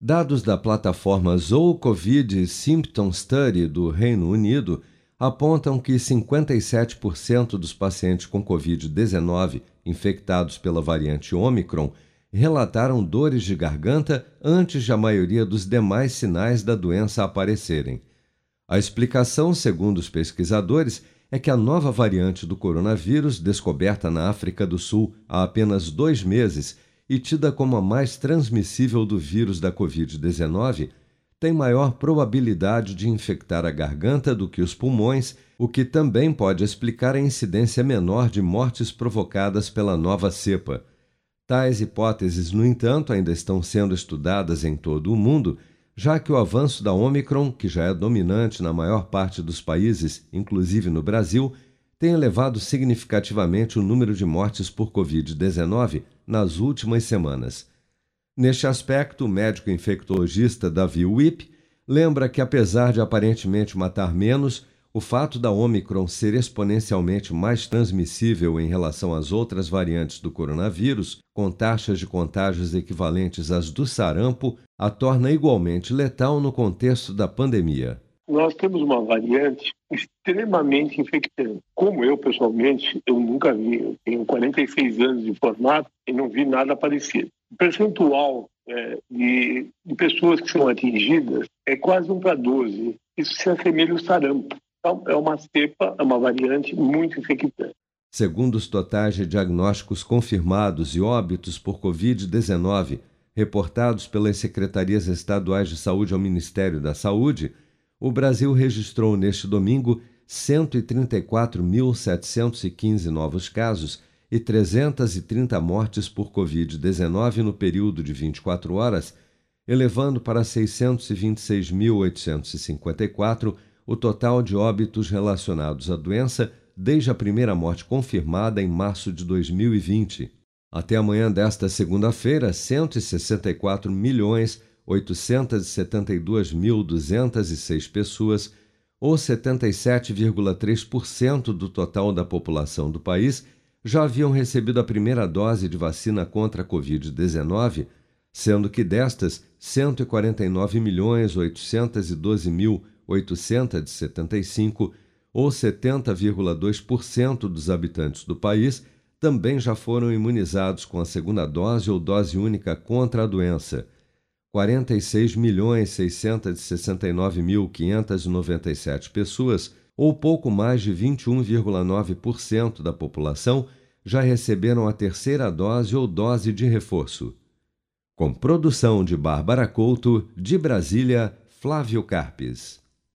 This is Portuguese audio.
Dados da plataforma Zoo Covid Symptom Study do Reino Unido apontam que 57% dos pacientes com Covid-19 infectados pela variante Omicron relataram dores de garganta antes de a maioria dos demais sinais da doença aparecerem. A explicação, segundo os pesquisadores, é que a nova variante do coronavírus, descoberta na África do Sul há apenas dois meses e tida como a mais transmissível do vírus da Covid-19, tem maior probabilidade de infectar a garganta do que os pulmões, o que também pode explicar a incidência menor de mortes provocadas pela nova cepa. Tais hipóteses, no entanto, ainda estão sendo estudadas em todo o mundo, já que o avanço da Omicron, que já é dominante na maior parte dos países, inclusive no Brasil, tem elevado significativamente o número de mortes por Covid-19 nas últimas semanas. Neste aspecto, o médico infectologista Davi Wipp lembra que, apesar de aparentemente matar menos, o fato da Omicron ser exponencialmente mais transmissível em relação às outras variantes do coronavírus, com taxas de contágios equivalentes às do sarampo, a torna igualmente letal no contexto da pandemia. Nós temos uma variante extremamente infectante. Como eu, pessoalmente, eu nunca vi. Eu tenho 46 anos de formato e não vi nada parecido. O percentual é, de, de, pessoas que são atingidas é quase 1 para 12. Isso se assemelha ao sarampo. Então, é uma cepa, é uma variante muito infectante. Segundo os totais de diagnósticos confirmados e óbitos por Covid-19 reportados pelas secretarias estaduais de saúde ao Ministério da Saúde, o Brasil registrou neste domingo 134.715 novos casos e 330 mortes por Covid-19 no período de 24 horas, elevando para 626.854 o total de óbitos relacionados à doença desde a primeira morte confirmada em março de 2020. Até amanhã desta segunda-feira, 164 milhões 872.206 pessoas, ou 77,3% do total da população do país, já haviam recebido a primeira dose de vacina contra a Covid-19, sendo que destas, 149.812.875, ou 70,2% dos habitantes do país, também já foram imunizados com a segunda dose ou dose única contra a doença. 46.669.597 pessoas, ou pouco mais de 21,9% da população, já receberam a terceira dose ou dose de reforço. Com produção de Bárbara Couto, de Brasília, Flávio Carpes.